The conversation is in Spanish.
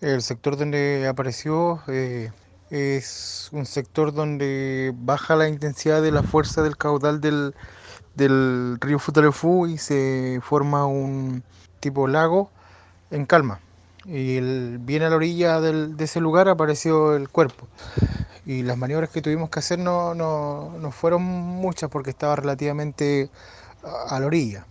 El sector donde apareció eh, es un sector donde baja la intensidad de la fuerza del caudal del, del río Futaleufú y se forma un tipo lago en calma. Y el, bien a la orilla de ese lugar apareció el cuerpo. Y las maniobras que tuvimos que hacer no, no, no fueron muchas porque estaba relativamente a la orilla.